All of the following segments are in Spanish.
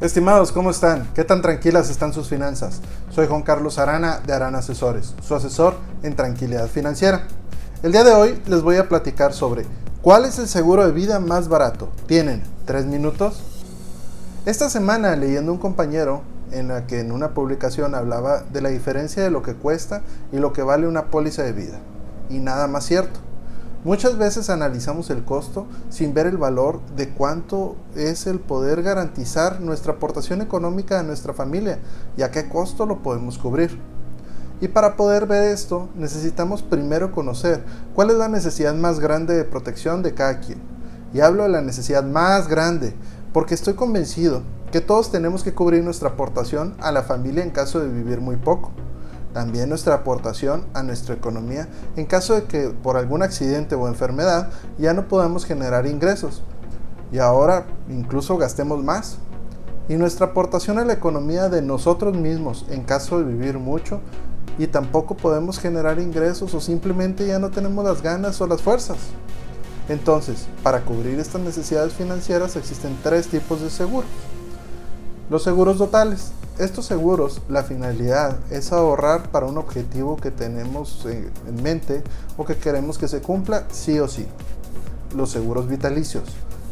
Estimados, ¿cómo están? ¿Qué tan tranquilas están sus finanzas? Soy Juan Carlos Arana de Arana Asesores, su asesor en tranquilidad financiera. El día de hoy les voy a platicar sobre cuál es el seguro de vida más barato. ¿Tienen tres minutos? Esta semana leyendo un compañero en la que en una publicación hablaba de la diferencia de lo que cuesta y lo que vale una póliza de vida. Y nada más cierto. Muchas veces analizamos el costo sin ver el valor de cuánto es el poder garantizar nuestra aportación económica a nuestra familia y a qué costo lo podemos cubrir. Y para poder ver esto necesitamos primero conocer cuál es la necesidad más grande de protección de cada quien. Y hablo de la necesidad más grande porque estoy convencido que todos tenemos que cubrir nuestra aportación a la familia en caso de vivir muy poco también nuestra aportación a nuestra economía en caso de que por algún accidente o enfermedad ya no podamos generar ingresos y ahora incluso gastemos más. Y nuestra aportación a la economía de nosotros mismos en caso de vivir mucho y tampoco podemos generar ingresos o simplemente ya no tenemos las ganas o las fuerzas. Entonces, para cubrir estas necesidades financieras existen tres tipos de seguros. Los seguros totales, estos seguros, la finalidad es ahorrar para un objetivo que tenemos en mente o que queremos que se cumpla sí o sí. Los seguros vitalicios.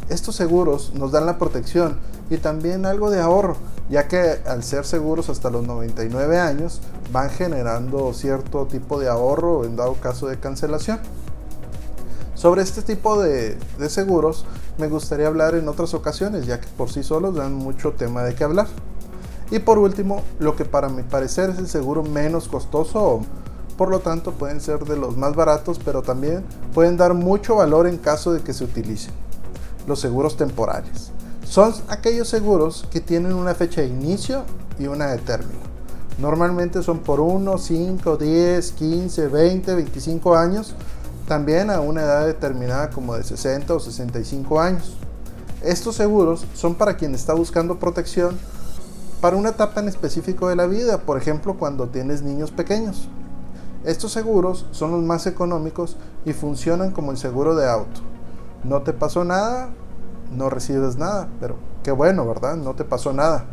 Estos seguros nos dan la protección y también algo de ahorro, ya que al ser seguros hasta los 99 años van generando cierto tipo de ahorro en dado caso de cancelación. Sobre este tipo de, de seguros me gustaría hablar en otras ocasiones, ya que por sí solos dan mucho tema de qué hablar. Y por último, lo que para mi parecer es el seguro menos costoso, por lo tanto pueden ser de los más baratos, pero también pueden dar mucho valor en caso de que se utilicen. Los seguros temporales. Son aquellos seguros que tienen una fecha de inicio y una de término. Normalmente son por 1, 5, 10, 15, 20, 25 años, también a una edad determinada como de 60 o 65 años. Estos seguros son para quien está buscando protección para una etapa en específico de la vida, por ejemplo cuando tienes niños pequeños. Estos seguros son los más económicos y funcionan como el seguro de auto. No te pasó nada, no recibes nada, pero qué bueno, ¿verdad? No te pasó nada.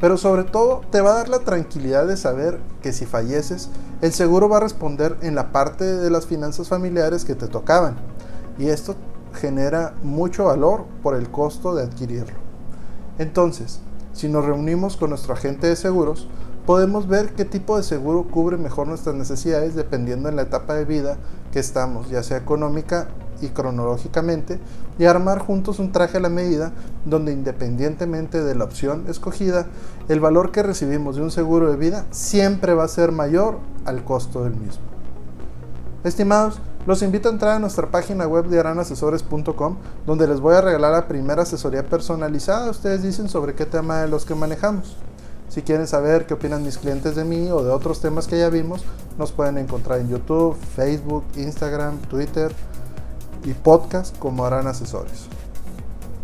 Pero sobre todo te va a dar la tranquilidad de saber que si falleces, el seguro va a responder en la parte de las finanzas familiares que te tocaban. Y esto genera mucho valor por el costo de adquirirlo. Entonces, si nos reunimos con nuestro agente de seguros, podemos ver qué tipo de seguro cubre mejor nuestras necesidades dependiendo en la etapa de vida que estamos, ya sea económica y cronológicamente, y armar juntos un traje a la medida donde independientemente de la opción escogida, el valor que recibimos de un seguro de vida siempre va a ser mayor al costo del mismo. Estimados, los invito a entrar a nuestra página web de aranasesores.com donde les voy a regalar la primera asesoría personalizada. Ustedes dicen sobre qué tema de los que manejamos. Si quieren saber qué opinan mis clientes de mí o de otros temas que ya vimos, nos pueden encontrar en YouTube, Facebook, Instagram, Twitter y podcast como Aran Asesores.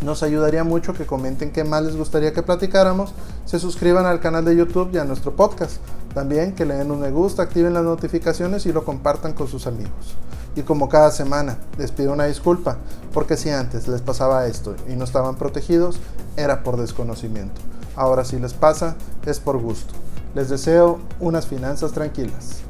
Nos ayudaría mucho que comenten qué más les gustaría que platicáramos, se suscriban al canal de YouTube y a nuestro podcast. También que le den un me gusta, activen las notificaciones y lo compartan con sus amigos. Y como cada semana, les pido una disculpa, porque si antes les pasaba esto y no estaban protegidos, era por desconocimiento. Ahora si les pasa, es por gusto. Les deseo unas finanzas tranquilas.